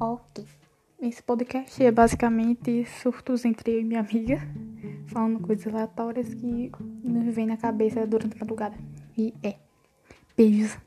Ok. Esse podcast é basicamente surtos entre eu e minha amiga, falando coisas aleatórias que nos vêm na cabeça durante a madrugada. E é. Beijos.